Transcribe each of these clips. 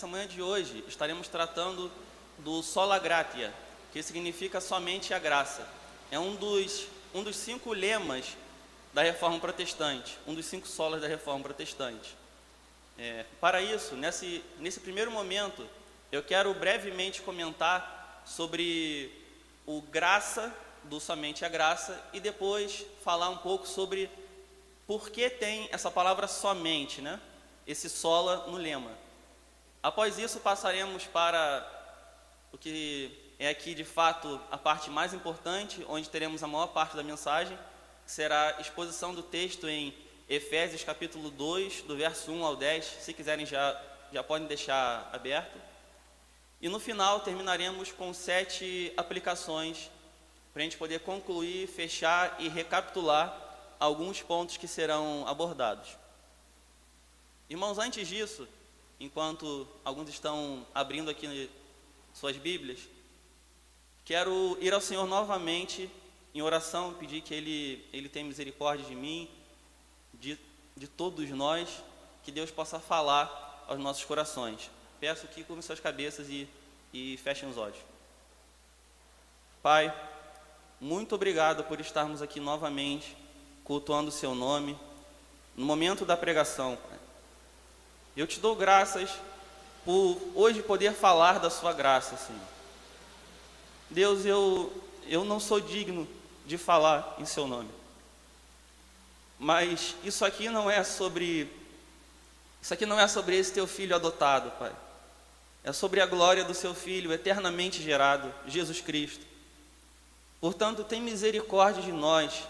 Nessa manhã de hoje, estaremos tratando do sola gratia, que significa somente a graça. É um dos, um dos cinco lemas da Reforma Protestante, um dos cinco solas da Reforma Protestante. É, para isso, nesse, nesse primeiro momento, eu quero brevemente comentar sobre o graça do somente a graça e depois falar um pouco sobre por que tem essa palavra somente, né? Esse sola no lema. Após isso, passaremos para o que é aqui de fato a parte mais importante, onde teremos a maior parte da mensagem, que será a exposição do texto em Efésios capítulo 2, do verso 1 ao 10. Se quiserem já já podem deixar aberto. E no final terminaremos com sete aplicações para a gente poder concluir, fechar e recapitular alguns pontos que serão abordados. Irmãos, antes disso, enquanto alguns estão abrindo aqui suas Bíblias, quero ir ao Senhor novamente em oração, pedir que Ele, Ele tenha misericórdia de mim, de, de todos nós, que Deus possa falar aos nossos corações. Peço que curvem suas cabeças e, e fechem os olhos. Pai, muito obrigado por estarmos aqui novamente, cultuando o Seu nome, no momento da pregação, Pai. Eu te dou graças por hoje poder falar da Sua graça, Senhor. Deus, eu, eu não sou digno de falar em Seu nome. Mas isso aqui não é sobre. Isso aqui não é sobre esse teu filho adotado, Pai. É sobre a glória do seu filho eternamente gerado, Jesus Cristo. Portanto, tem misericórdia de nós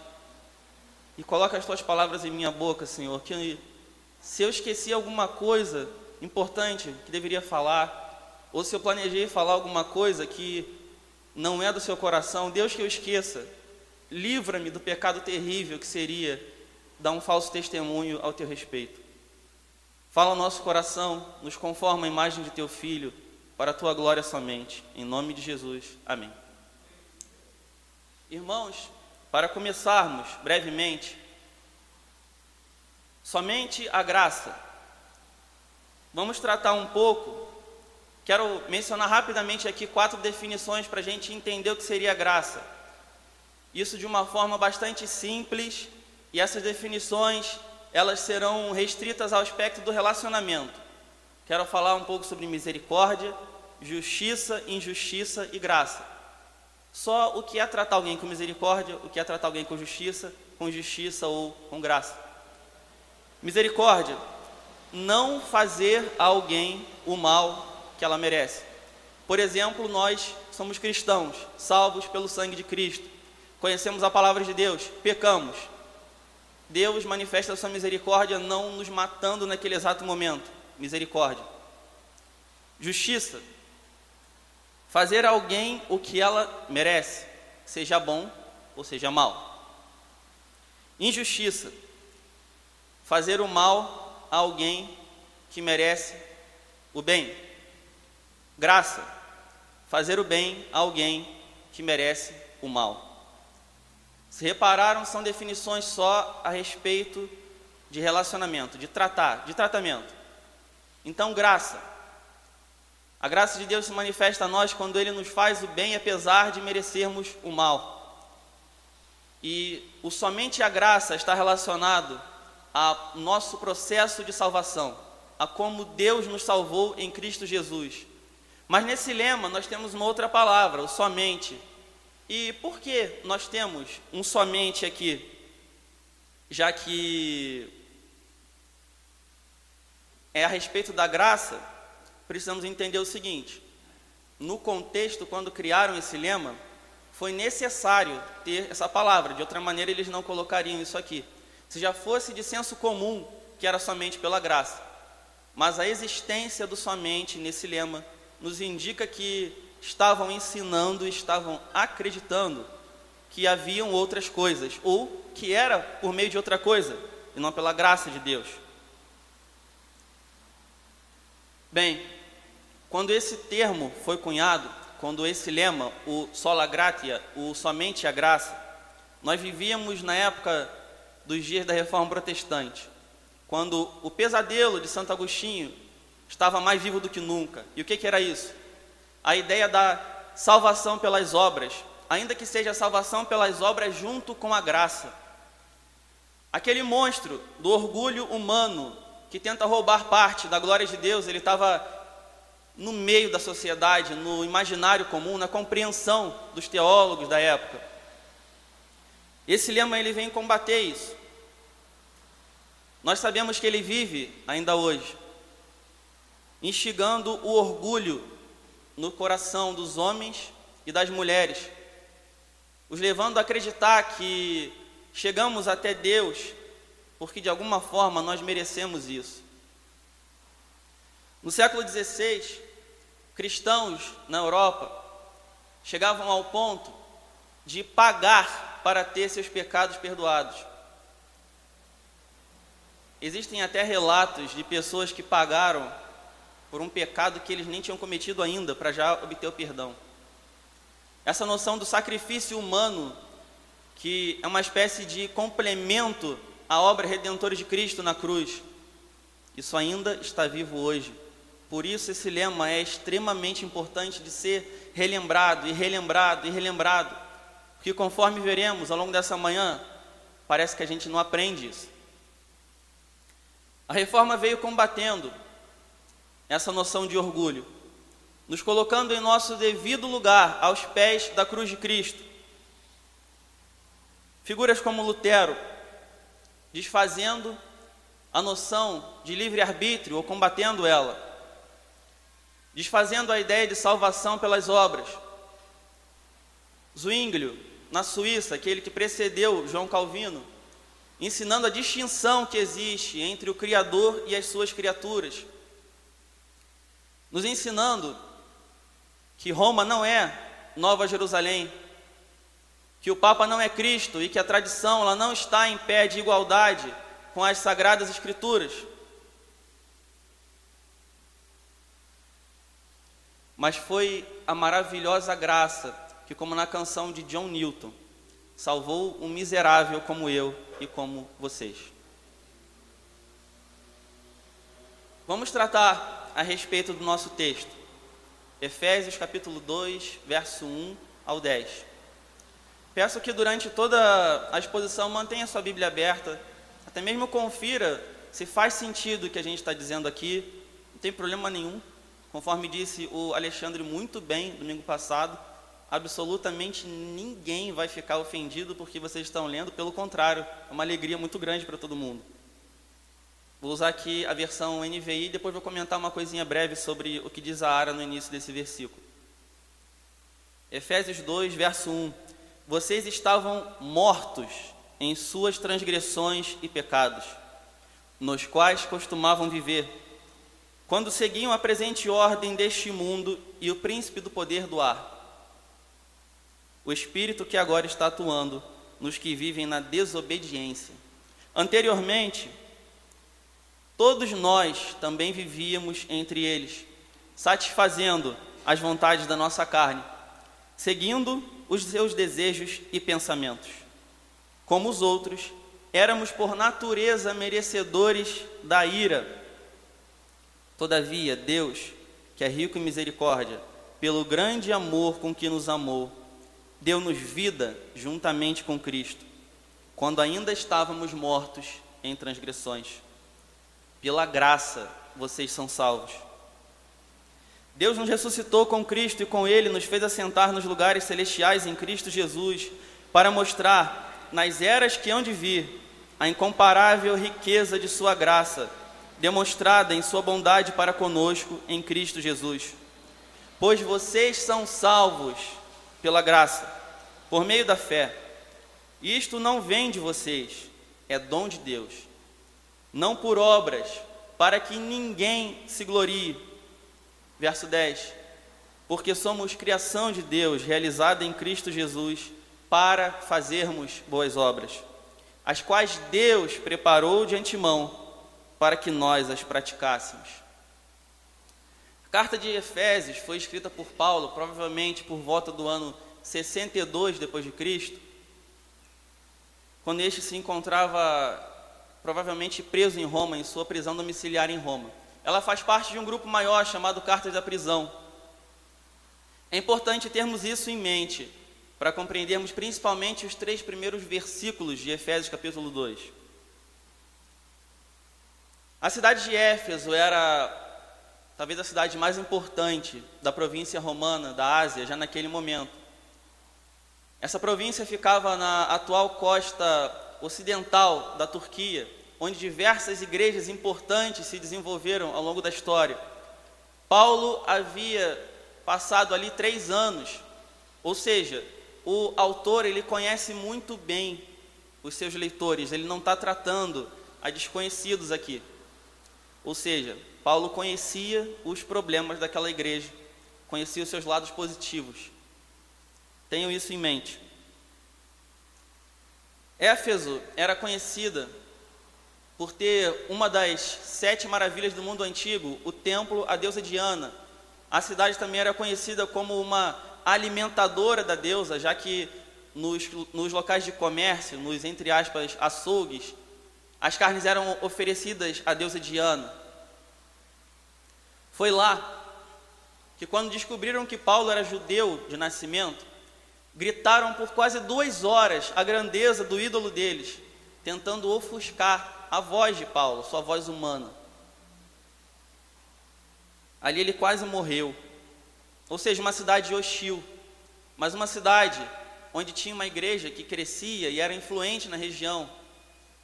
e coloca as tuas palavras em minha boca, Senhor, que se eu esqueci alguma coisa importante que deveria falar, ou se eu planejei falar alguma coisa que não é do seu coração, Deus que eu esqueça, livra-me do pecado terrível que seria dar um falso testemunho ao teu respeito. Fala ao nosso coração, nos conforma a imagem de teu filho, para a tua glória somente. Em nome de Jesus. Amém. Irmãos, para começarmos brevemente, somente a graça. Vamos tratar um pouco. Quero mencionar rapidamente aqui quatro definições para a gente entender o que seria graça. Isso de uma forma bastante simples, e essas definições elas serão restritas ao aspecto do relacionamento. Quero falar um pouco sobre misericórdia, justiça, injustiça e graça. Só o que é tratar alguém com misericórdia, o que é tratar alguém com justiça, com justiça ou com graça. Misericórdia, não fazer a alguém o mal que ela merece. Por exemplo, nós somos cristãos, salvos pelo sangue de Cristo. Conhecemos a palavra de Deus, pecamos. Deus manifesta a sua misericórdia não nos matando naquele exato momento. Misericórdia. Justiça, fazer a alguém o que ela merece, seja bom ou seja mal. Injustiça, fazer o mal a alguém que merece o bem. Graça, fazer o bem a alguém que merece o mal. Se repararam, são definições só a respeito de relacionamento, de tratar, de tratamento. Então, graça, a graça de Deus se manifesta a nós quando Ele nos faz o bem apesar de merecermos o mal. E o somente a graça está relacionado ao nosso processo de salvação, a como Deus nos salvou em Cristo Jesus. Mas nesse lema nós temos uma outra palavra, o somente. E por que nós temos um somente aqui? Já que é a respeito da graça, precisamos entender o seguinte: no contexto, quando criaram esse lema, foi necessário ter essa palavra, de outra maneira eles não colocariam isso aqui. Se já fosse de senso comum, que era somente pela graça. Mas a existência do somente nesse lema nos indica que estavam ensinando, estavam acreditando que haviam outras coisas, ou que era por meio de outra coisa, e não pela graça de Deus. Bem, quando esse termo foi cunhado, quando esse lema, o sola gratia, o somente a graça, nós vivíamos na época dos dias da Reforma Protestante, quando o pesadelo de Santo Agostinho estava mais vivo do que nunca. E o que, que era isso? A ideia da salvação pelas obras, ainda que seja a salvação pelas obras junto com a graça. Aquele monstro do orgulho humano que tenta roubar parte da glória de Deus, ele estava no meio da sociedade, no imaginário comum, na compreensão dos teólogos da época. Esse lema ele vem combater isso. Nós sabemos que ele vive ainda hoje, instigando o orgulho no coração dos homens e das mulheres, os levando a acreditar que chegamos até Deus porque de alguma forma nós merecemos isso. No século XVI, cristãos na Europa chegavam ao ponto de pagar para ter seus pecados perdoados. Existem até relatos de pessoas que pagaram por um pecado que eles nem tinham cometido ainda para já obter o perdão. Essa noção do sacrifício humano, que é uma espécie de complemento à obra redentora de Cristo na cruz, isso ainda está vivo hoje. Por isso, esse lema é extremamente importante de ser relembrado e relembrado e relembrado, porque conforme veremos ao longo dessa manhã, parece que a gente não aprende isso. A reforma veio combatendo essa noção de orgulho, nos colocando em nosso devido lugar aos pés da cruz de Cristo. Figuras como Lutero, desfazendo a noção de livre-arbítrio ou combatendo ela desfazendo a ideia de salvação pelas obras. Zwinglio, na Suíça, aquele que precedeu João Calvino, ensinando a distinção que existe entre o Criador e as suas criaturas, nos ensinando que Roma não é Nova Jerusalém, que o Papa não é Cristo e que a tradição ela não está em pé de igualdade com as sagradas Escrituras. mas foi a maravilhosa graça que, como na canção de John Newton, salvou um miserável como eu e como vocês. Vamos tratar a respeito do nosso texto. Efésios capítulo 2, verso 1 ao 10. Peço que durante toda a exposição mantenha sua Bíblia aberta, até mesmo confira se faz sentido o que a gente está dizendo aqui, não tem problema nenhum. Conforme disse o Alexandre muito bem domingo passado, absolutamente ninguém vai ficar ofendido porque vocês estão lendo, pelo contrário, é uma alegria muito grande para todo mundo. Vou usar aqui a versão NVI e depois vou comentar uma coisinha breve sobre o que diz a Ara no início desse versículo. Efésios 2, verso 1. Vocês estavam mortos em suas transgressões e pecados, nos quais costumavam viver quando seguiam a presente ordem deste mundo e o príncipe do poder do ar. O espírito que agora está atuando nos que vivem na desobediência. Anteriormente, todos nós também vivíamos entre eles, satisfazendo as vontades da nossa carne, seguindo os seus desejos e pensamentos. Como os outros, éramos por natureza merecedores da ira Todavia, Deus, que é rico em misericórdia, pelo grande amor com que nos amou, deu-nos vida juntamente com Cristo, quando ainda estávamos mortos em transgressões. Pela graça vocês são salvos. Deus nos ressuscitou com Cristo e com Ele nos fez assentar nos lugares celestiais em Cristo Jesus, para mostrar, nas eras que hão de vir, a incomparável riqueza de Sua graça demonstrada em Sua bondade para conosco em Cristo Jesus. Pois vocês são salvos pela graça, por meio da fé. Isto não vem de vocês, é dom de Deus. Não por obras, para que ninguém se glorie. Verso 10. Porque somos criação de Deus, realizada em Cristo Jesus, para fazermos boas obras, as quais Deus preparou de antemão para que nós as praticássemos. Carta de Efésios foi escrita por Paulo, provavelmente por volta do ano 62 depois de Cristo. quando este se encontrava provavelmente preso em Roma, em sua prisão domiciliar em Roma. Ela faz parte de um grupo maior chamado Cartas da Prisão. É importante termos isso em mente para compreendermos principalmente os três primeiros versículos de Efésios capítulo 2. A cidade de Éfeso era talvez a cidade mais importante da província romana da Ásia, já naquele momento. Essa província ficava na atual costa ocidental da Turquia, onde diversas igrejas importantes se desenvolveram ao longo da história. Paulo havia passado ali três anos, ou seja, o autor ele conhece muito bem os seus leitores, ele não está tratando a desconhecidos aqui. Ou seja, Paulo conhecia os problemas daquela igreja, conhecia os seus lados positivos. Tenham isso em mente. Éfeso era conhecida por ter uma das sete maravilhas do mundo antigo, o templo à deusa Diana. A cidade também era conhecida como uma alimentadora da deusa, já que nos, nos locais de comércio, nos entre aspas açougues, as carnes eram oferecidas à deusa Diana. Foi lá que, quando descobriram que Paulo era judeu de nascimento, gritaram por quase duas horas a grandeza do ídolo deles, tentando ofuscar a voz de Paulo, sua voz humana. Ali ele quase morreu. Ou seja, uma cidade hostil, mas uma cidade onde tinha uma igreja que crescia e era influente na região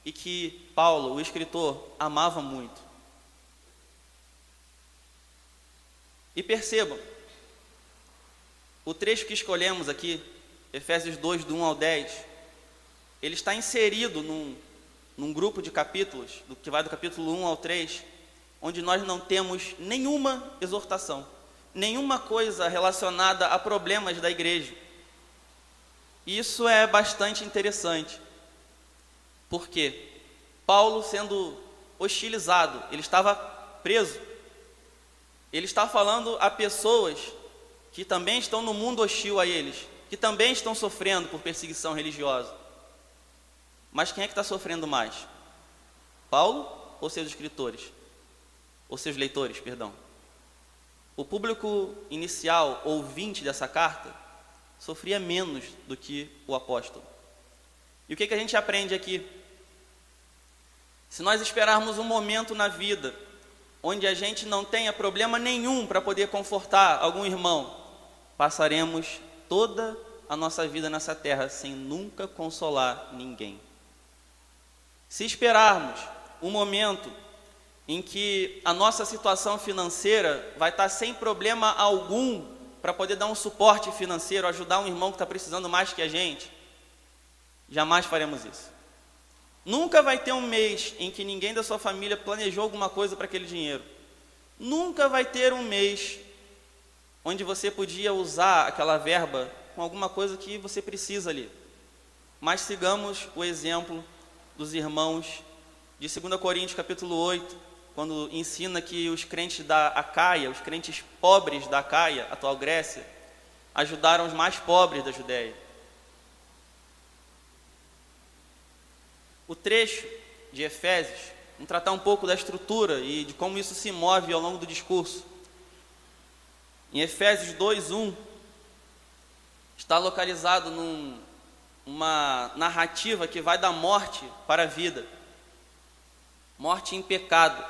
e que Paulo, o escritor, amava muito. E percebam, o trecho que escolhemos aqui Efésios 2, do 1 ao 10, ele está inserido num, num grupo de capítulos, do que vai do capítulo 1 ao 3, onde nós não temos nenhuma exortação, nenhuma coisa relacionada a problemas da igreja. Isso é bastante interessante, porque Paulo, sendo hostilizado, ele estava preso, ele está falando a pessoas que também estão no mundo hostil a eles, que também estão sofrendo por perseguição religiosa. Mas quem é que está sofrendo mais? Paulo ou seus escritores? Ou seus leitores, perdão? O público inicial, ouvinte dessa carta, sofria menos do que o apóstolo. E o que, que a gente aprende aqui? Se nós esperarmos um momento na vida onde a gente não tenha problema nenhum para poder confortar algum irmão, passaremos toda a nossa vida nessa terra sem nunca consolar ninguém. Se esperarmos um momento em que a nossa situação financeira vai estar sem problema algum para poder dar um suporte financeiro, ajudar um irmão que está precisando mais que a gente, jamais faremos isso. Nunca vai ter um mês em que ninguém da sua família planejou alguma coisa para aquele dinheiro. Nunca vai ter um mês onde você podia usar aquela verba com alguma coisa que você precisa ali. Mas sigamos o exemplo dos irmãos de 2 Coríntios capítulo 8, quando ensina que os crentes da Acaia, os crentes pobres da Acaia, atual Grécia, ajudaram os mais pobres da Judéia. O trecho de Efésios, vamos tratar um pouco da estrutura e de como isso se move ao longo do discurso. Em Efésios 2:1 está localizado numa narrativa que vai da morte para a vida. Morte em pecado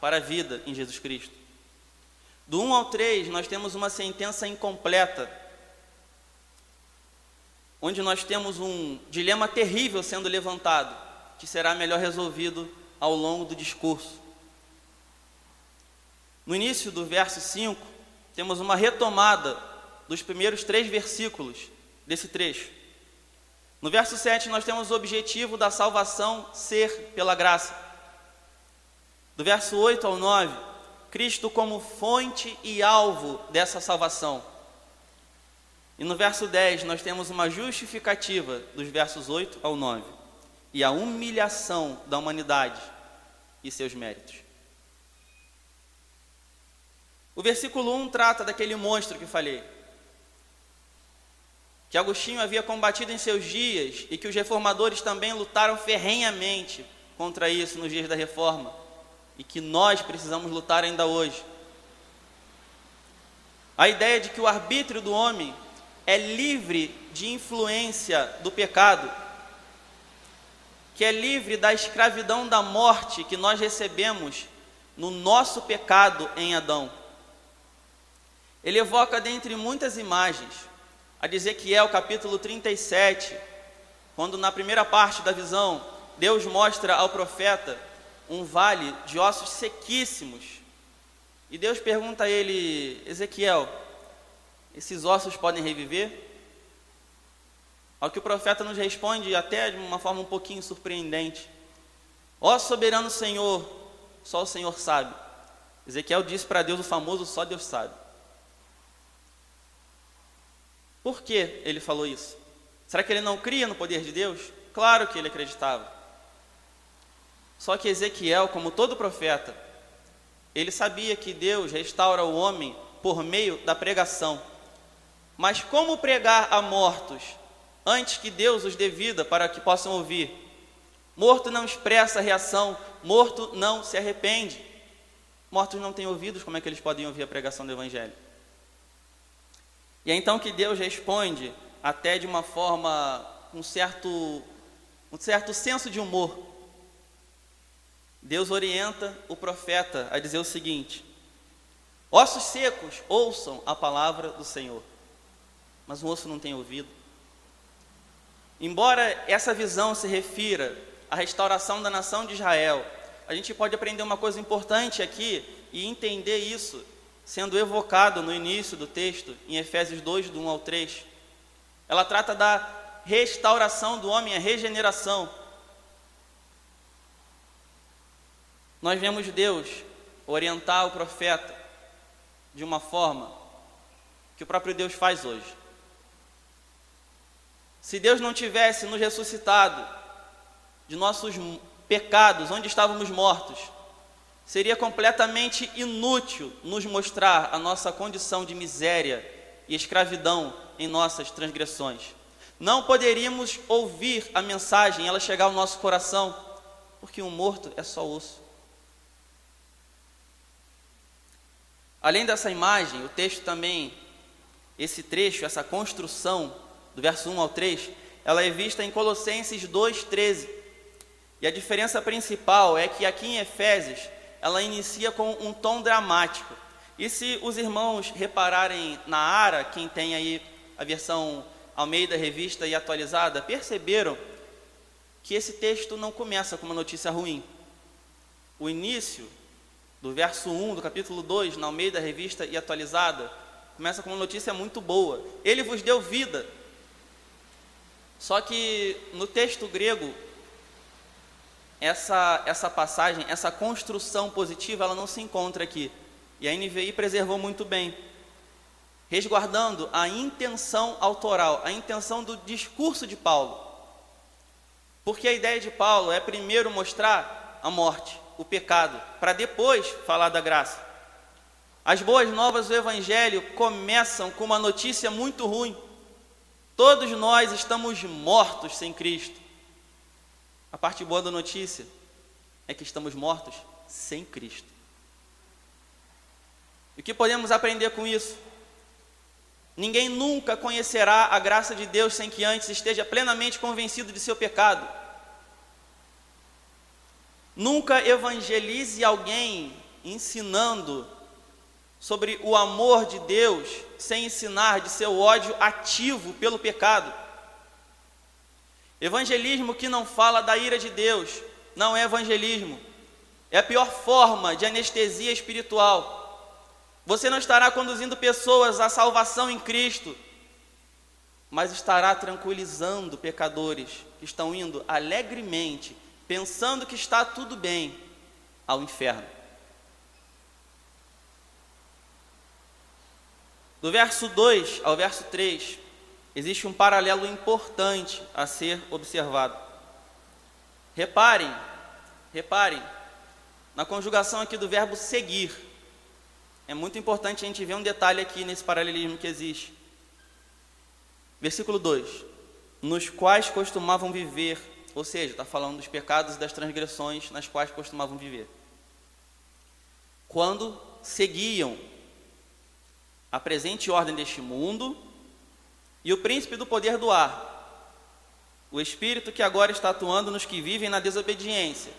para a vida em Jesus Cristo. Do 1 ao 3, nós temos uma sentença incompleta, onde nós temos um dilema terrível sendo levantado, que será melhor resolvido ao longo do discurso. No início do verso 5, temos uma retomada dos primeiros três versículos desse trecho. No verso 7, nós temos o objetivo da salvação ser pela graça. Do verso 8 ao 9, Cristo como fonte e alvo dessa salvação. E no verso 10, nós temos uma justificativa dos versos 8 ao 9 e a humilhação da humanidade e seus méritos. O versículo 1 trata daquele monstro que falei, que Agostinho havia combatido em seus dias e que os reformadores também lutaram ferrenhamente contra isso nos dias da reforma e que nós precisamos lutar ainda hoje. A ideia de que o arbítrio do homem é livre de influência do pecado, que é livre da escravidão da morte que nós recebemos no nosso pecado em Adão. Ele evoca dentre muitas imagens a de Ezequiel capítulo 37, quando na primeira parte da visão, Deus mostra ao profeta um vale de ossos sequíssimos. E Deus pergunta a ele: Ezequiel, esses ossos podem reviver? Ao que o profeta nos responde, até de uma forma um pouquinho surpreendente: Ó soberano Senhor, só o Senhor sabe. Ezequiel disse para Deus o famoso: só Deus sabe. Por que ele falou isso? Será que ele não cria no poder de Deus? Claro que ele acreditava. Só que Ezequiel, como todo profeta, ele sabia que Deus restaura o homem por meio da pregação. Mas como pregar a mortos antes que Deus os dê vida para que possam ouvir? Morto não expressa reação, morto não se arrepende. Mortos não têm ouvidos, como é que eles podem ouvir a pregação do Evangelho? E é então que Deus responde, até de uma forma, um certo, um certo senso de humor. Deus orienta o profeta a dizer o seguinte: Ossos secos, ouçam a palavra do Senhor. Mas o osso não tem ouvido. Embora essa visão se refira à restauração da nação de Israel, a gente pode aprender uma coisa importante aqui e entender isso sendo evocado no início do texto, em Efésios 2, do 1 ao 3. Ela trata da restauração do homem, a regeneração. Nós vemos Deus orientar o profeta de uma forma que o próprio Deus faz hoje. Se Deus não tivesse nos ressuscitado de nossos pecados, onde estávamos mortos, Seria completamente inútil nos mostrar a nossa condição de miséria e escravidão em nossas transgressões. Não poderíamos ouvir a mensagem, ela chegar ao nosso coração, porque um morto é só osso. Além dessa imagem, o texto também, esse trecho, essa construção, do verso 1 ao 3, ela é vista em Colossenses 2,13. E a diferença principal é que aqui em Efésios, ela inicia com um tom dramático. E se os irmãos repararem na Ara, quem tem aí a versão Almeida Revista e atualizada, perceberam que esse texto não começa com uma notícia ruim. O início do verso 1 do capítulo 2, na Almeida Revista e atualizada, começa com uma notícia muito boa. Ele vos deu vida. Só que no texto grego, essa, essa passagem, essa construção positiva, ela não se encontra aqui. E a NVI preservou muito bem, resguardando a intenção autoral, a intenção do discurso de Paulo. Porque a ideia de Paulo é primeiro mostrar a morte, o pecado, para depois falar da graça. As boas novas do Evangelho começam com uma notícia muito ruim. Todos nós estamos mortos sem Cristo. A parte boa da notícia é que estamos mortos sem Cristo. E o que podemos aprender com isso? Ninguém nunca conhecerá a graça de Deus sem que antes esteja plenamente convencido de seu pecado. Nunca evangelize alguém ensinando sobre o amor de Deus sem ensinar de seu ódio ativo pelo pecado. Evangelismo que não fala da ira de Deus não é evangelismo. É a pior forma de anestesia espiritual. Você não estará conduzindo pessoas à salvação em Cristo, mas estará tranquilizando pecadores que estão indo alegremente, pensando que está tudo bem, ao inferno. Do verso 2 ao verso 3, existe um paralelo importante a ser observado. Reparem, reparem, na conjugação aqui do verbo seguir. É muito importante a gente ver um detalhe aqui nesse paralelismo que existe. Versículo 2: Nos quais costumavam viver, ou seja, está falando dos pecados e das transgressões nas quais costumavam viver. Quando seguiam a presente ordem deste mundo e o príncipe do poder do ar, o espírito que agora está atuando nos que vivem na desobediência,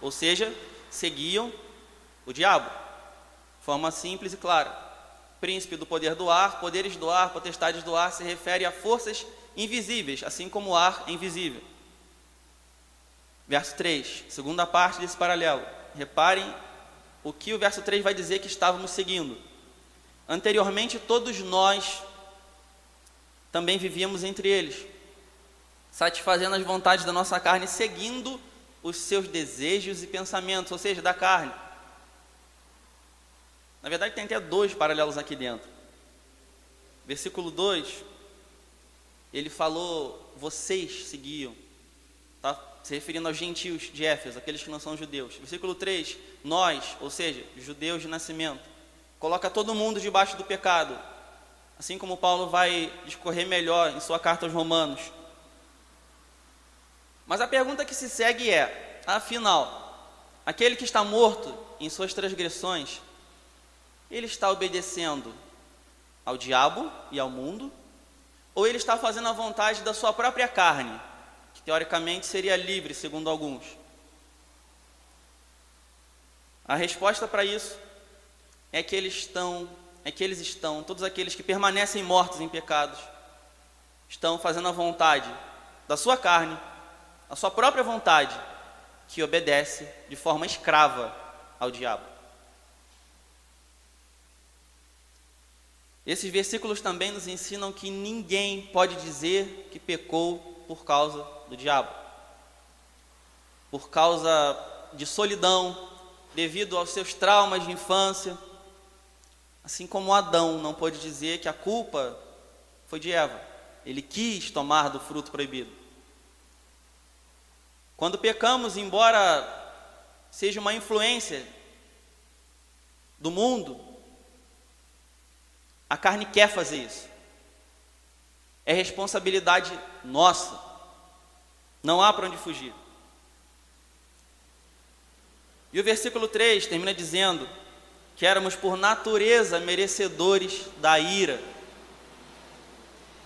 ou seja, seguiam o diabo. Forma simples e clara. Príncipe do poder do ar, poderes do ar, potestades do ar se refere a forças invisíveis, assim como o ar é invisível. Verso 3, segunda parte desse paralelo. Reparem o que o verso 3 vai dizer que estávamos seguindo. Anteriormente, todos nós também vivíamos entre eles, satisfazendo as vontades da nossa carne, seguindo os seus desejos e pensamentos, ou seja, da carne. Na verdade, tem até dois paralelos aqui dentro. Versículo 2, ele falou: vocês seguiam, tá? se referindo aos gentios de Éfeso, aqueles que não são judeus. Versículo 3, nós, ou seja, judeus de nascimento, coloca todo mundo debaixo do pecado, assim como Paulo vai discorrer melhor em sua carta aos Romanos. Mas a pergunta que se segue é: afinal, aquele que está morto em suas transgressões, ele está obedecendo ao diabo e ao mundo, ou ele está fazendo a vontade da sua própria carne, que teoricamente seria livre, segundo alguns? A resposta para isso é que eles estão, é que eles estão, todos aqueles que permanecem mortos em pecados, estão fazendo a vontade da sua carne, a sua própria vontade, que obedece de forma escrava ao diabo. Esses versículos também nos ensinam que ninguém pode dizer que pecou por causa do diabo, por causa de solidão, devido aos seus traumas de infância, assim como Adão não pôde dizer que a culpa foi de Eva, ele quis tomar do fruto proibido. Quando pecamos, embora seja uma influência do mundo, a carne quer fazer isso. É responsabilidade nossa. Não há para onde fugir. E o versículo 3 termina dizendo que éramos por natureza merecedores da ira.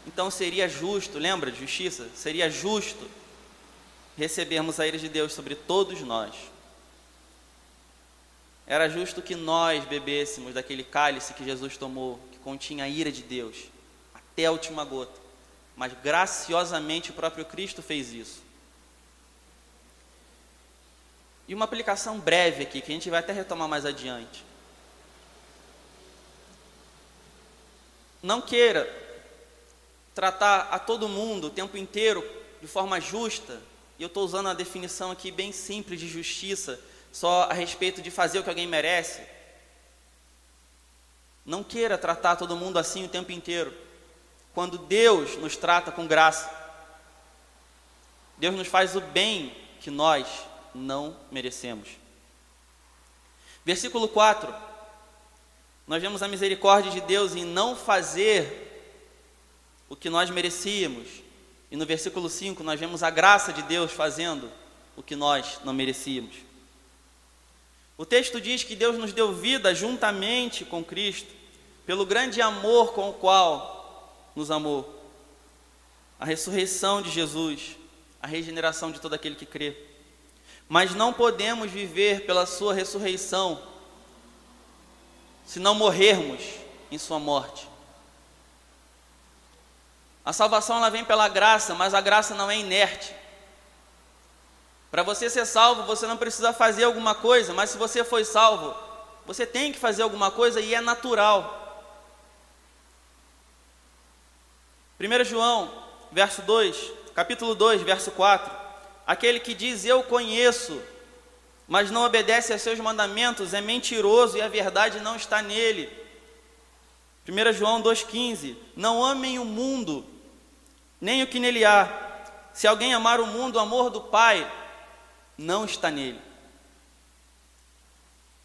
Então seria justo, lembra de justiça? Seria justo recebermos a ira de Deus sobre todos nós. Era justo que nós bebêssemos daquele cálice que Jesus tomou, continha a ira de Deus, até a última gota. Mas graciosamente o próprio Cristo fez isso. E uma aplicação breve aqui, que a gente vai até retomar mais adiante. Não queira tratar a todo mundo o tempo inteiro de forma justa, e eu estou usando a definição aqui bem simples de justiça, só a respeito de fazer o que alguém merece não queira tratar todo mundo assim o tempo inteiro. Quando Deus nos trata com graça, Deus nos faz o bem que nós não merecemos. Versículo 4. Nós vemos a misericórdia de Deus em não fazer o que nós merecíamos. E no versículo 5 nós vemos a graça de Deus fazendo o que nós não merecíamos. O texto diz que Deus nos deu vida juntamente com Cristo pelo grande amor com o qual nos amou. A ressurreição de Jesus, a regeneração de todo aquele que crê. Mas não podemos viver pela sua ressurreição se não morrermos em sua morte. A salvação ela vem pela graça, mas a graça não é inerte. Para você ser salvo, você não precisa fazer alguma coisa, mas se você foi salvo, você tem que fazer alguma coisa e é natural. 1 João, verso 2, capítulo 2, verso 4. Aquele que diz eu conheço, mas não obedece a seus mandamentos é mentiroso e a verdade não está nele. 1 João 2,15: Não amem o mundo, nem o que nele há. Se alguém amar o mundo, o amor do Pai não está nele.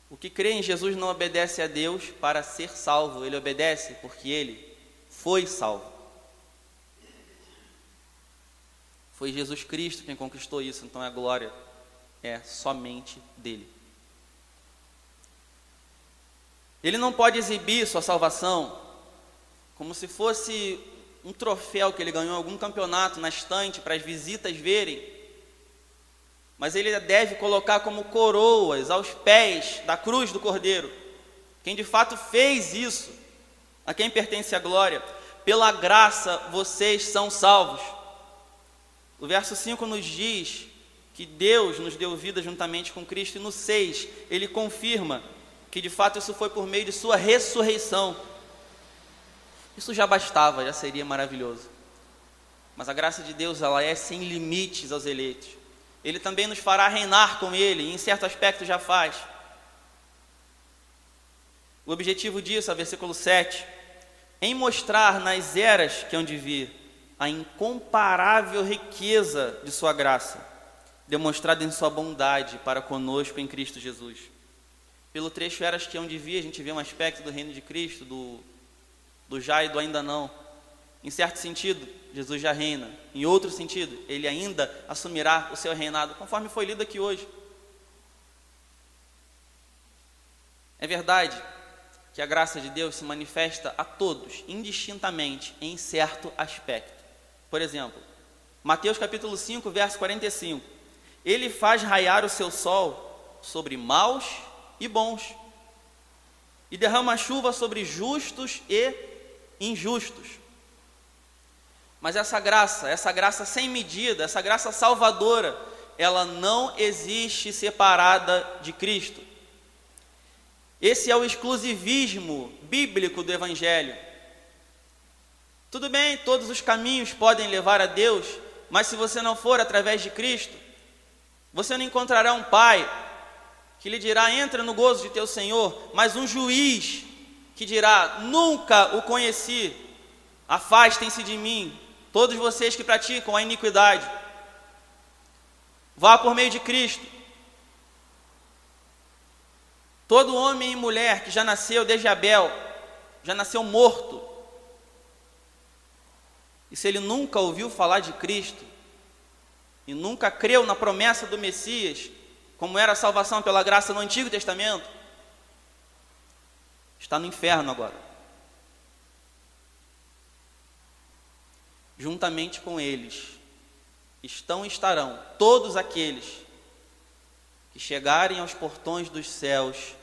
O que crê em Jesus não obedece a Deus para ser salvo, ele obedece porque ele foi salvo. Foi Jesus Cristo quem conquistou isso, então a glória é somente dele. Ele não pode exibir sua salvação como se fosse um troféu que ele ganhou em algum campeonato na estante para as visitas verem. Mas ele deve colocar como coroas aos pés da cruz do Cordeiro. Quem de fato fez isso, a quem pertence a glória. Pela graça vocês são salvos. O verso 5 nos diz que Deus nos deu vida juntamente com Cristo, e no 6 ele confirma que de fato isso foi por meio de Sua ressurreição. Isso já bastava, já seria maravilhoso. Mas a graça de Deus, ela é sem limites aos eleitos. Ele também nos fará reinar com Ele, e em certo aspecto já faz. O objetivo disso, a versículo 7, em mostrar nas eras que hão de vir a incomparável riqueza de Sua graça, demonstrada em Sua bondade para conosco em Cristo Jesus. Pelo trecho eras que hão de vir, a gente vê um aspecto do reino de Cristo, do do já e do ainda não. Em certo sentido, Jesus já reina. Em outro sentido, ele ainda assumirá o seu reinado, conforme foi lido aqui hoje. É verdade que a graça de Deus se manifesta a todos, indistintamente, em certo aspecto. Por exemplo, Mateus capítulo 5, verso 45. Ele faz raiar o seu sol sobre maus e bons, e derrama chuva sobre justos e injustos. Mas essa graça, essa graça sem medida, essa graça salvadora, ela não existe separada de Cristo. Esse é o exclusivismo bíblico do Evangelho. Tudo bem, todos os caminhos podem levar a Deus, mas se você não for através de Cristo, você não encontrará um pai que lhe dirá: entra no gozo de teu Senhor, mas um juiz que dirá: Nunca o conheci, afastem-se de mim, todos vocês que praticam a iniquidade. Vá por meio de Cristo. Todo homem e mulher que já nasceu desde Abel, já nasceu morto. E se ele nunca ouviu falar de Cristo, e nunca creu na promessa do Messias, como era a salvação pela graça no Antigo Testamento, Está no inferno agora. Juntamente com eles estão e estarão todos aqueles que chegarem aos portões dos céus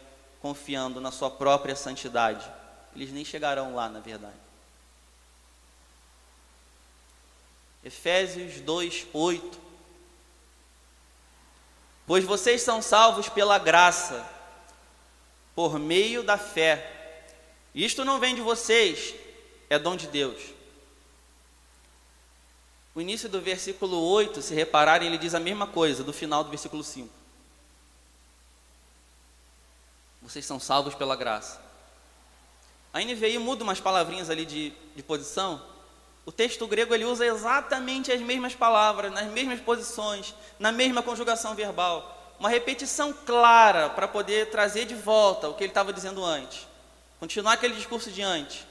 confiando na sua própria santidade. Eles nem chegarão lá, na verdade. Efésios 2, 8. Pois vocês são salvos pela graça por meio da fé. Isto não vem de vocês, é dom de Deus. O início do versículo 8, se repararem, ele diz a mesma coisa do final do versículo 5. Vocês são salvos pela graça. A NVI muda umas palavrinhas ali de, de posição. O texto grego ele usa exatamente as mesmas palavras, nas mesmas posições, na mesma conjugação verbal uma repetição clara para poder trazer de volta o que ele estava dizendo antes. Continuar aquele discurso de antes.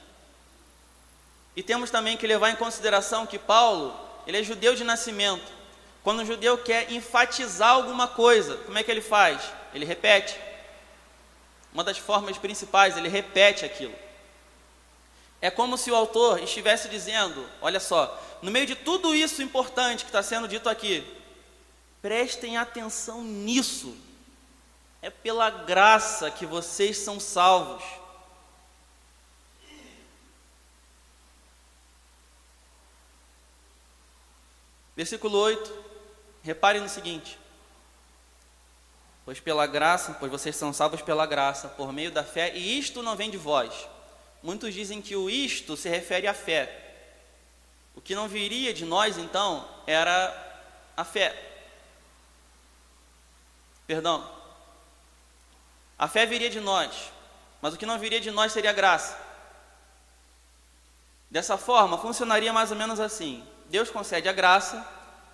E temos também que levar em consideração que Paulo, ele é judeu de nascimento. Quando um judeu quer enfatizar alguma coisa, como é que ele faz? Ele repete. Uma das formas principais, ele repete aquilo. É como se o autor estivesse dizendo: olha só, no meio de tudo isso importante que está sendo dito aqui, Prestem atenção nisso. É pela graça que vocês são salvos. Versículo 8. Reparem no seguinte: Pois pela graça, pois vocês são salvos pela graça, por meio da fé, e isto não vem de vós. Muitos dizem que o isto se refere à fé. O que não viria de nós, então, era a fé. Perdão. A fé viria de nós, mas o que não viria de nós seria a graça. Dessa forma, funcionaria mais ou menos assim: Deus concede a graça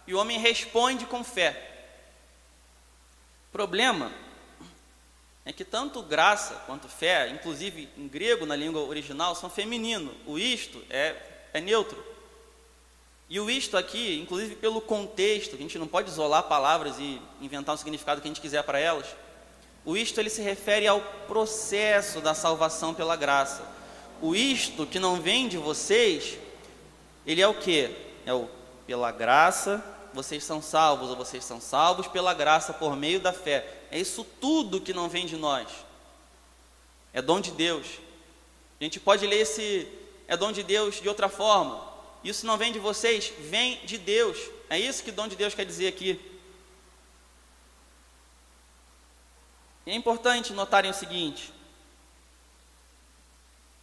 e o homem responde com fé. Problema é que tanto graça quanto fé, inclusive em grego, na língua original, são feminino. O isto é, é neutro. E o isto aqui, inclusive pelo contexto, a gente não pode isolar palavras e inventar um significado que a gente quiser para elas. O isto ele se refere ao processo da salvação pela graça. O isto que não vem de vocês, ele é o que? É o pela graça vocês são salvos, ou vocês são salvos pela graça por meio da fé. É isso tudo que não vem de nós. É dom de Deus. A gente pode ler esse é dom de Deus de outra forma. Isso não vem de vocês, vem de Deus. É isso que dom de Deus quer dizer aqui. É importante notarem o seguinte: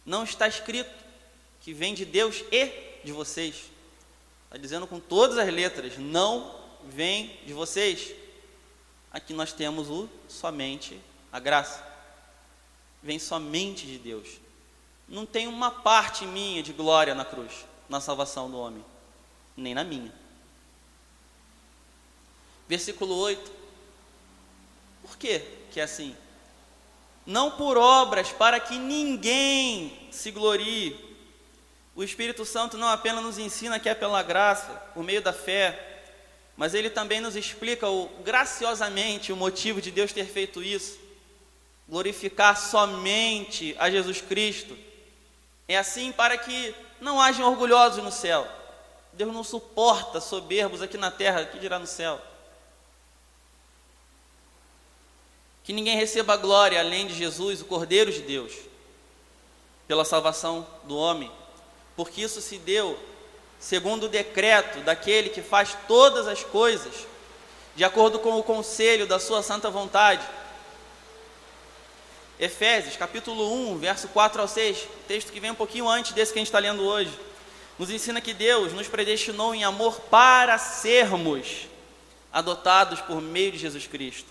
não está escrito que vem de Deus e de vocês. Está dizendo com todas as letras: não vem de vocês. Aqui nós temos o somente a graça. Vem somente de Deus. Não tem uma parte minha de glória na cruz, na salvação do homem, nem na minha. Versículo 8. Por que que é assim? Não por obras para que ninguém se glorie, o Espírito Santo não apenas nos ensina que é pela graça, por meio da fé, mas ele também nos explica o, graciosamente o motivo de Deus ter feito isso. Glorificar somente a Jesus Cristo. É assim para que não hajam orgulhosos no céu. Deus não suporta soberbos aqui na terra, que dirá no céu. Que ninguém receba glória além de Jesus, o Cordeiro de Deus, pela salvação do homem porque isso se deu segundo o decreto daquele que faz todas as coisas, de acordo com o conselho da sua santa vontade. Efésios, capítulo 1, verso 4 ao 6, texto que vem um pouquinho antes desse que a gente está lendo hoje, nos ensina que Deus nos predestinou em amor para sermos adotados por meio de Jesus Cristo.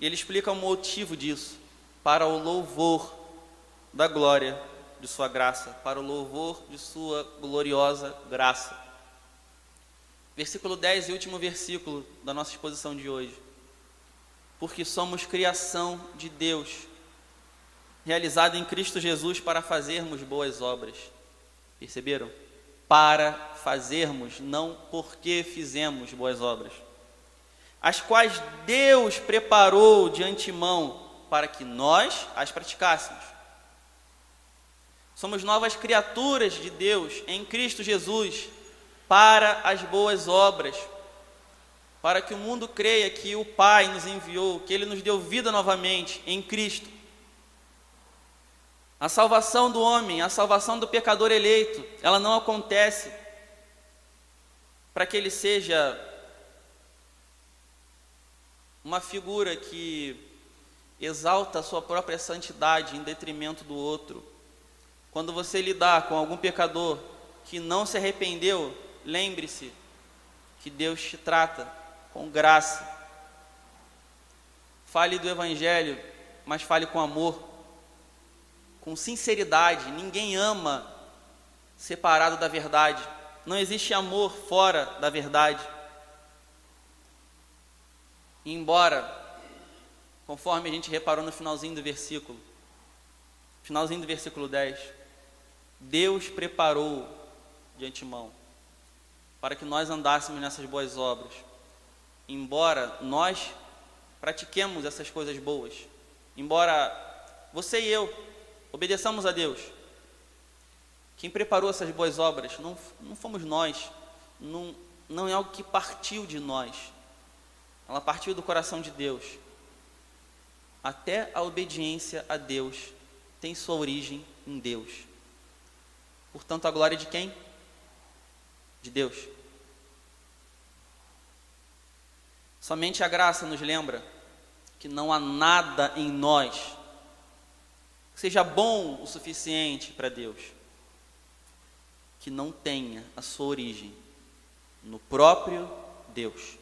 E ele explica o motivo disso, para o louvor da glória de Sua graça, para o louvor de Sua gloriosa graça. Versículo 10 e último versículo da nossa exposição de hoje. Porque somos criação de Deus, realizada em Cristo Jesus para fazermos boas obras. Perceberam? Para fazermos, não porque fizemos boas obras. As quais Deus preparou de antemão para que nós as praticássemos. Somos novas criaturas de Deus em Cristo Jesus para as boas obras, para que o mundo creia que o Pai nos enviou, que Ele nos deu vida novamente em Cristo. A salvação do homem, a salvação do pecador eleito, ela não acontece para que ele seja uma figura que exalta a sua própria santidade em detrimento do outro quando você lidar com algum pecador que não se arrependeu, lembre-se que Deus te trata com graça. Fale do Evangelho, mas fale com amor, com sinceridade. Ninguém ama separado da verdade. Não existe amor fora da verdade. E embora, conforme a gente reparou no finalzinho do versículo, finalzinho do versículo 10, Deus preparou de antemão para que nós andássemos nessas boas obras. Embora nós pratiquemos essas coisas boas, embora você e eu obedeçamos a Deus, quem preparou essas boas obras não, não fomos nós, não, não é algo que partiu de nós, ela partiu do coração de Deus. Até a obediência a Deus tem sua origem em Deus. Portanto, a glória de quem? De Deus. Somente a graça nos lembra que não há nada em nós que seja bom o suficiente para Deus, que não tenha a sua origem no próprio Deus.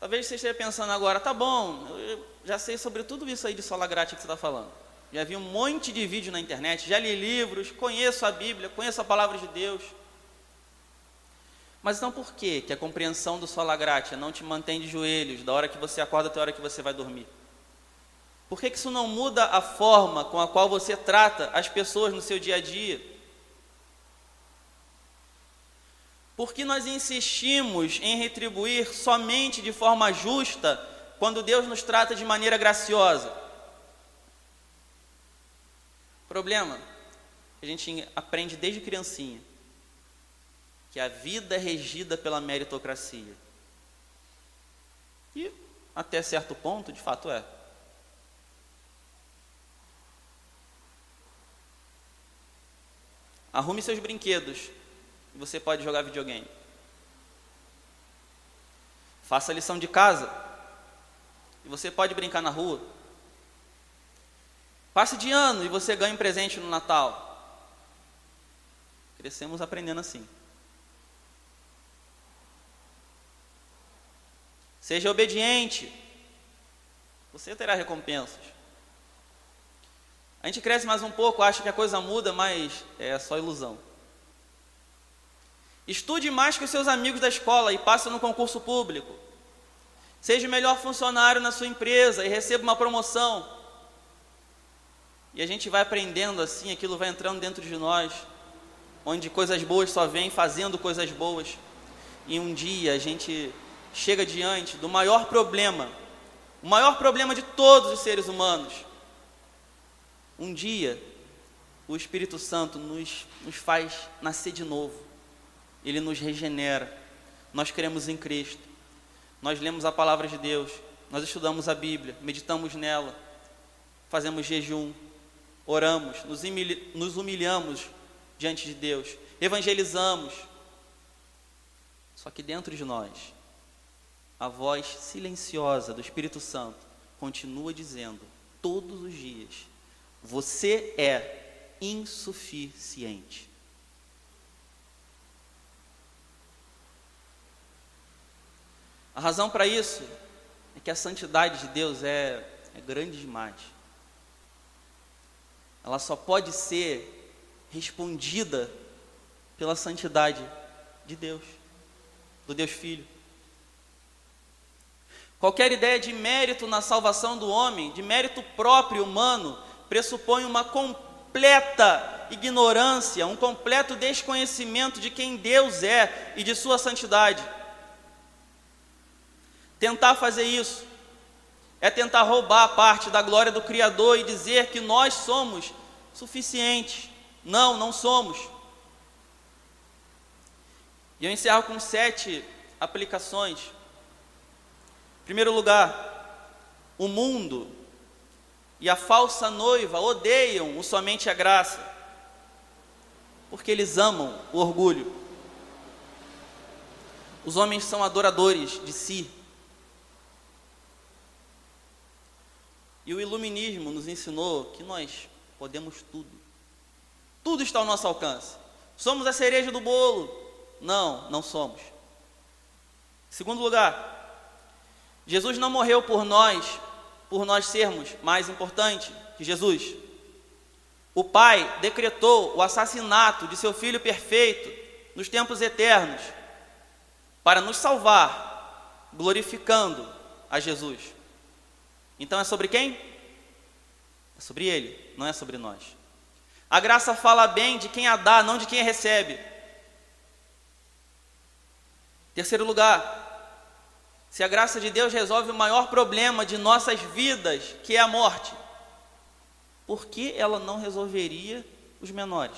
Talvez você esteja pensando agora, tá bom, eu já sei sobre tudo isso aí de sola grátis que você está falando já vi um monte de vídeo na internet, já li livros, conheço a Bíblia, conheço a palavra de Deus. Mas então por que, que a compreensão do sola gratia não te mantém de joelhos da hora que você acorda até a hora que você vai dormir? Por que, que isso não muda a forma com a qual você trata as pessoas no seu dia a dia? Por que nós insistimos em retribuir somente de forma justa quando Deus nos trata de maneira graciosa? Problema, a gente aprende desde criancinha que a vida é regida pela meritocracia. E até certo ponto, de fato é. Arrume seus brinquedos e você pode jogar videogame. Faça a lição de casa e você pode brincar na rua. Passe de ano e você ganha um presente no Natal. Crescemos aprendendo assim. Seja obediente, você terá recompensas. A gente cresce mais um pouco, acha que a coisa muda, mas é só ilusão. Estude mais que os seus amigos da escola e passe no concurso público. Seja o melhor funcionário na sua empresa e receba uma promoção. E a gente vai aprendendo assim, aquilo vai entrando dentro de nós, onde coisas boas só vêm fazendo coisas boas. E um dia a gente chega diante do maior problema, o maior problema de todos os seres humanos. Um dia, o Espírito Santo nos, nos faz nascer de novo, ele nos regenera. Nós cremos em Cristo, nós lemos a palavra de Deus, nós estudamos a Bíblia, meditamos nela, fazemos jejum, oramos, nos, humilhamos diante de Deus, evangelizamos. Só que dentro de nós a voz silenciosa do Espírito Santo continua dizendo todos os dias: você é insuficiente. A razão para isso é que a santidade de Deus é, é grande demais. Ela só pode ser respondida pela santidade de Deus, do Deus Filho. Qualquer ideia de mérito na salvação do homem, de mérito próprio humano, pressupõe uma completa ignorância, um completo desconhecimento de quem Deus é e de sua santidade. Tentar fazer isso é tentar roubar a parte da glória do Criador e dizer que nós somos suficientes. Não, não somos. E eu encerro com sete aplicações primeiro lugar, o mundo e a falsa noiva odeiam o somente a graça, porque eles amam o orgulho. Os homens são adoradores de si. E o iluminismo nos ensinou que nós podemos tudo. Tudo está ao nosso alcance. Somos a cereja do bolo? Não, não somos. Segundo lugar, Jesus não morreu por nós, por nós sermos mais importante que Jesus. O Pai decretou o assassinato de seu Filho perfeito nos tempos eternos para nos salvar, glorificando a Jesus. Então é sobre quem? É sobre Ele, não é sobre nós. A graça fala bem de quem a dá, não de quem a recebe. Terceiro lugar, se a graça de Deus resolve o maior problema de nossas vidas, que é a morte, por que ela não resolveria os menores?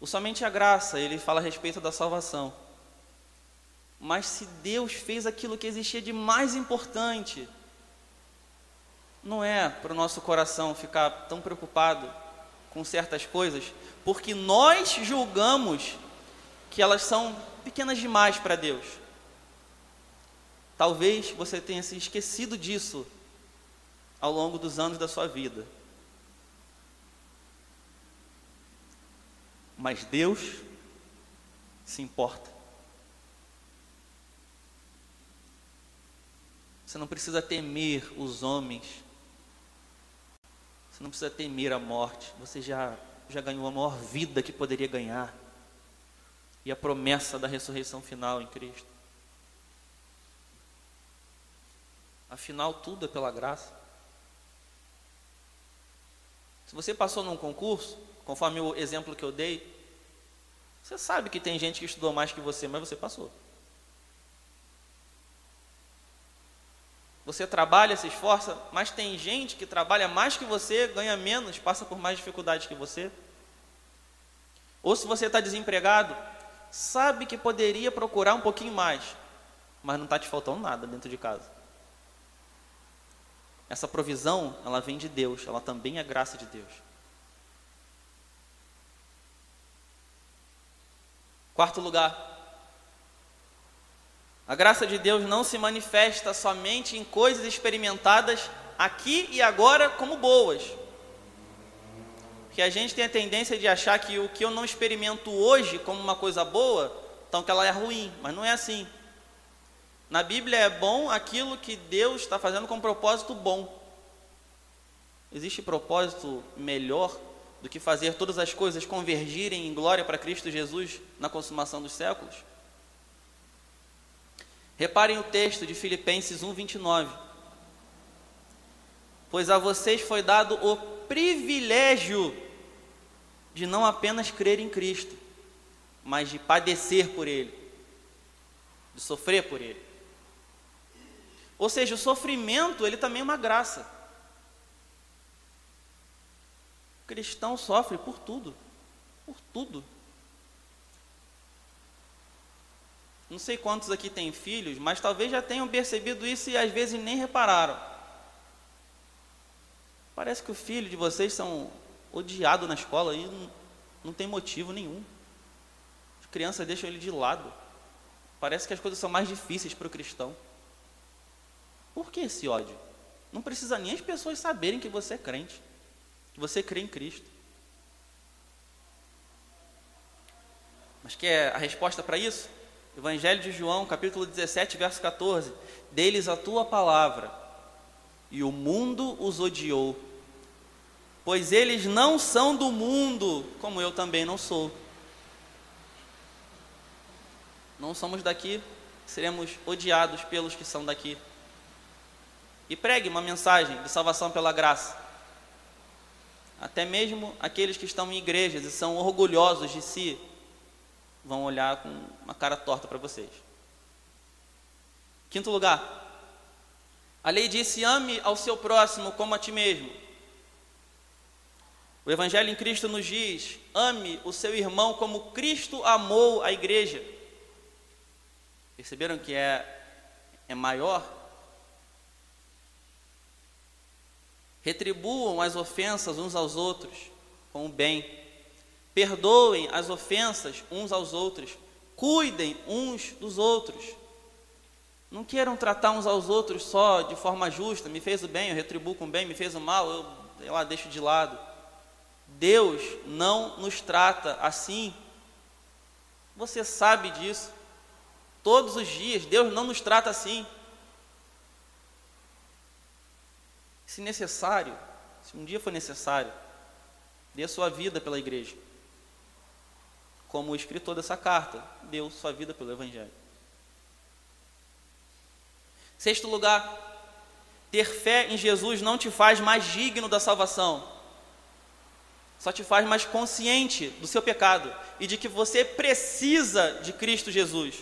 O somente a graça, ele fala a respeito da salvação. Mas se Deus fez aquilo que existia de mais importante, não é para o nosso coração ficar tão preocupado com certas coisas, porque nós julgamos que elas são pequenas demais para Deus. Talvez você tenha se esquecido disso ao longo dos anos da sua vida. Mas Deus se importa. Você não precisa temer os homens. Você não precisa temer a morte. Você já, já ganhou a maior vida que poderia ganhar e a promessa da ressurreição final em Cristo. Afinal, tudo é pela graça. Se você passou num concurso, conforme o exemplo que eu dei, Você sabe que tem gente que estudou mais que você, mas você passou. Você trabalha, se esforça, mas tem gente que trabalha mais que você, ganha menos, passa por mais dificuldades que você. Ou se você está desempregado, sabe que poderia procurar um pouquinho mais, mas não está te faltando nada dentro de casa. Essa provisão, ela vem de Deus, ela também é graça de Deus. Quarto lugar, a graça de Deus não se manifesta somente em coisas experimentadas aqui e agora como boas. Porque a gente tem a tendência de achar que o que eu não experimento hoje como uma coisa boa, então que ela é ruim, mas não é assim. Na Bíblia é bom aquilo que Deus está fazendo com um propósito bom. Existe propósito melhor do que fazer todas as coisas convergirem em glória para Cristo Jesus na consumação dos séculos? Reparem o texto de Filipenses 1:29. Pois a vocês foi dado o privilégio de não apenas crer em Cristo, mas de padecer por ele, de sofrer por ele. Ou seja, o sofrimento, ele também é uma graça. O cristão sofre por tudo, por tudo. Não sei quantos aqui têm filhos, mas talvez já tenham percebido isso e às vezes nem repararam. Parece que o filho de vocês são odiado na escola e não, não tem motivo nenhum. As crianças deixam ele de lado. Parece que as coisas são mais difíceis para o cristão. Por que esse ódio? Não precisa nem as pessoas saberem que você é crente, que você crê em Cristo. Mas quer a resposta para isso? Evangelho de João, capítulo 17, verso 14: Deles a tua palavra, e o mundo os odiou, pois eles não são do mundo, como eu também não sou. Não somos daqui, seremos odiados pelos que são daqui. E pregue uma mensagem de salvação pela graça. Até mesmo aqueles que estão em igrejas e são orgulhosos de si, vão olhar com uma cara torta para vocês. Quinto lugar, a lei disse: ame ao seu próximo como a ti mesmo. O Evangelho em Cristo nos diz: ame o seu irmão como Cristo amou a igreja. Perceberam que é, é maior? Retribuam as ofensas uns aos outros com o bem Perdoem as ofensas uns aos outros. Cuidem uns dos outros. Não queiram tratar uns aos outros só de forma justa. Me fez o bem, eu retribuo com o bem. Me fez o mal, eu, lá deixo de lado. Deus não nos trata assim. Você sabe disso. Todos os dias, Deus não nos trata assim. Se necessário, se um dia for necessário, dê sua vida pela igreja como o escritor dessa carta, deu sua vida pelo Evangelho. Sexto lugar, ter fé em Jesus não te faz mais digno da salvação, só te faz mais consciente do seu pecado e de que você precisa de Cristo Jesus.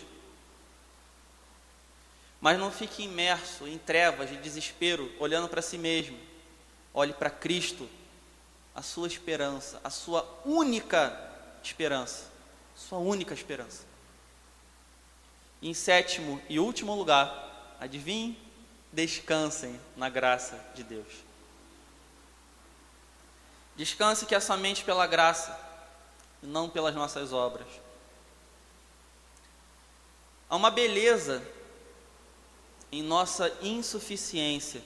Mas não fique imerso em trevas de desespero, olhando para si mesmo. Olhe para Cristo, a sua esperança, a sua única esperança sua única esperança. em sétimo e último lugar, adivinhe, descansem na graça de Deus. Descanse que é somente pela graça, e não pelas nossas obras. Há uma beleza em nossa insuficiência,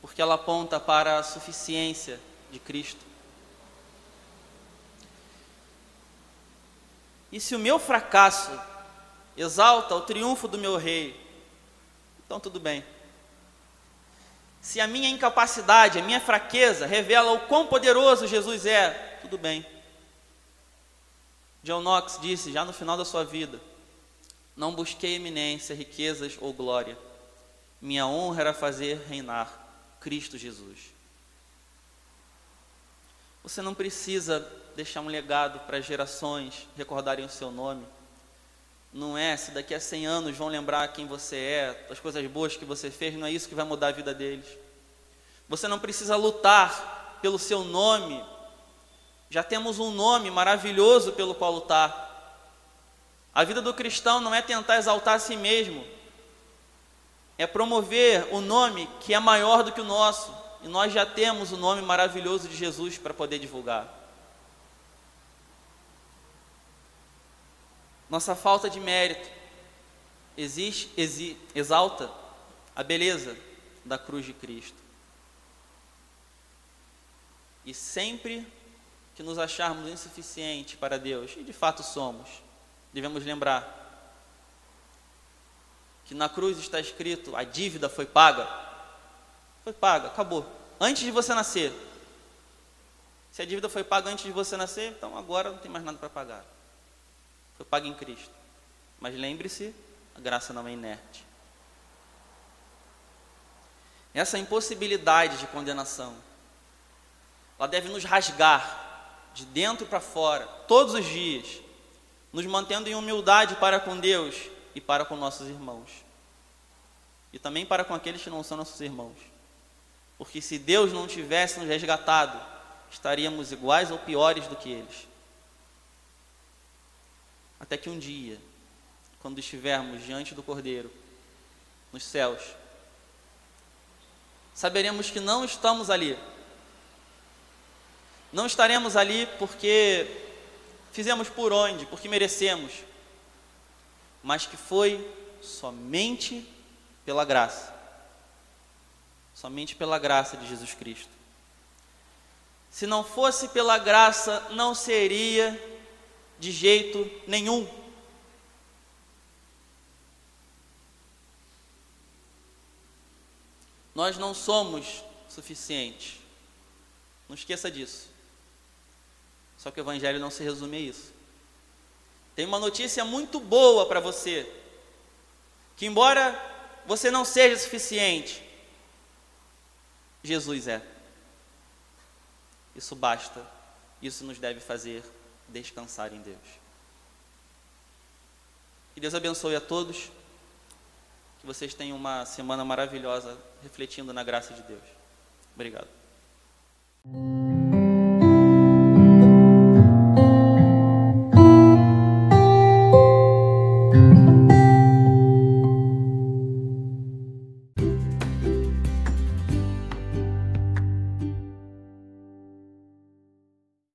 porque ela aponta para a suficiência de Cristo. E se o meu fracasso exalta o triunfo do meu rei, então tudo bem. Se a minha incapacidade, a minha fraqueza revela o quão poderoso Jesus é, tudo bem. John Knox disse, já no final da sua vida: Não busquei eminência, riquezas ou glória. Minha honra era fazer reinar Cristo Jesus. Você não precisa deixar um legado para gerações recordarem o seu nome. Não é se daqui a 100 anos vão lembrar quem você é, as coisas boas que você fez, não é isso que vai mudar a vida deles. Você não precisa lutar pelo seu nome. Já temos um nome maravilhoso pelo qual lutar. A vida do cristão não é tentar exaltar a si mesmo, é promover o nome que é maior do que o nosso. E nós já temos o nome maravilhoso de Jesus para poder divulgar. Nossa falta de mérito existe, exi, exalta a beleza da cruz de Cristo. E sempre que nos acharmos insuficientes para Deus, e de fato somos, devemos lembrar que na cruz está escrito: a dívida foi paga. Foi paga, acabou. Antes de você nascer. Se a dívida foi paga antes de você nascer, então agora não tem mais nada para pagar. Foi paga em Cristo. Mas lembre-se, a graça não é inerte. Essa impossibilidade de condenação, ela deve nos rasgar de dentro para fora, todos os dias, nos mantendo em humildade para com Deus e para com nossos irmãos. E também para com aqueles que não são nossos irmãos. Porque se Deus não tivesse nos resgatado, estaríamos iguais ou piores do que eles. Até que um dia, quando estivermos diante do Cordeiro, nos céus, saberemos que não estamos ali. Não estaremos ali porque fizemos por onde, porque merecemos, mas que foi somente pela graça somente pela graça de Jesus Cristo. Se não fosse pela graça, não seria de jeito nenhum. Nós não somos suficientes. Não esqueça disso. Só que o Evangelho não se resume a isso. Tem uma notícia muito boa para você: que, embora você não seja suficiente, Jesus é. Isso basta, isso nos deve fazer descansar em Deus. Que Deus abençoe a todos, que vocês tenham uma semana maravilhosa refletindo na graça de Deus. Obrigado.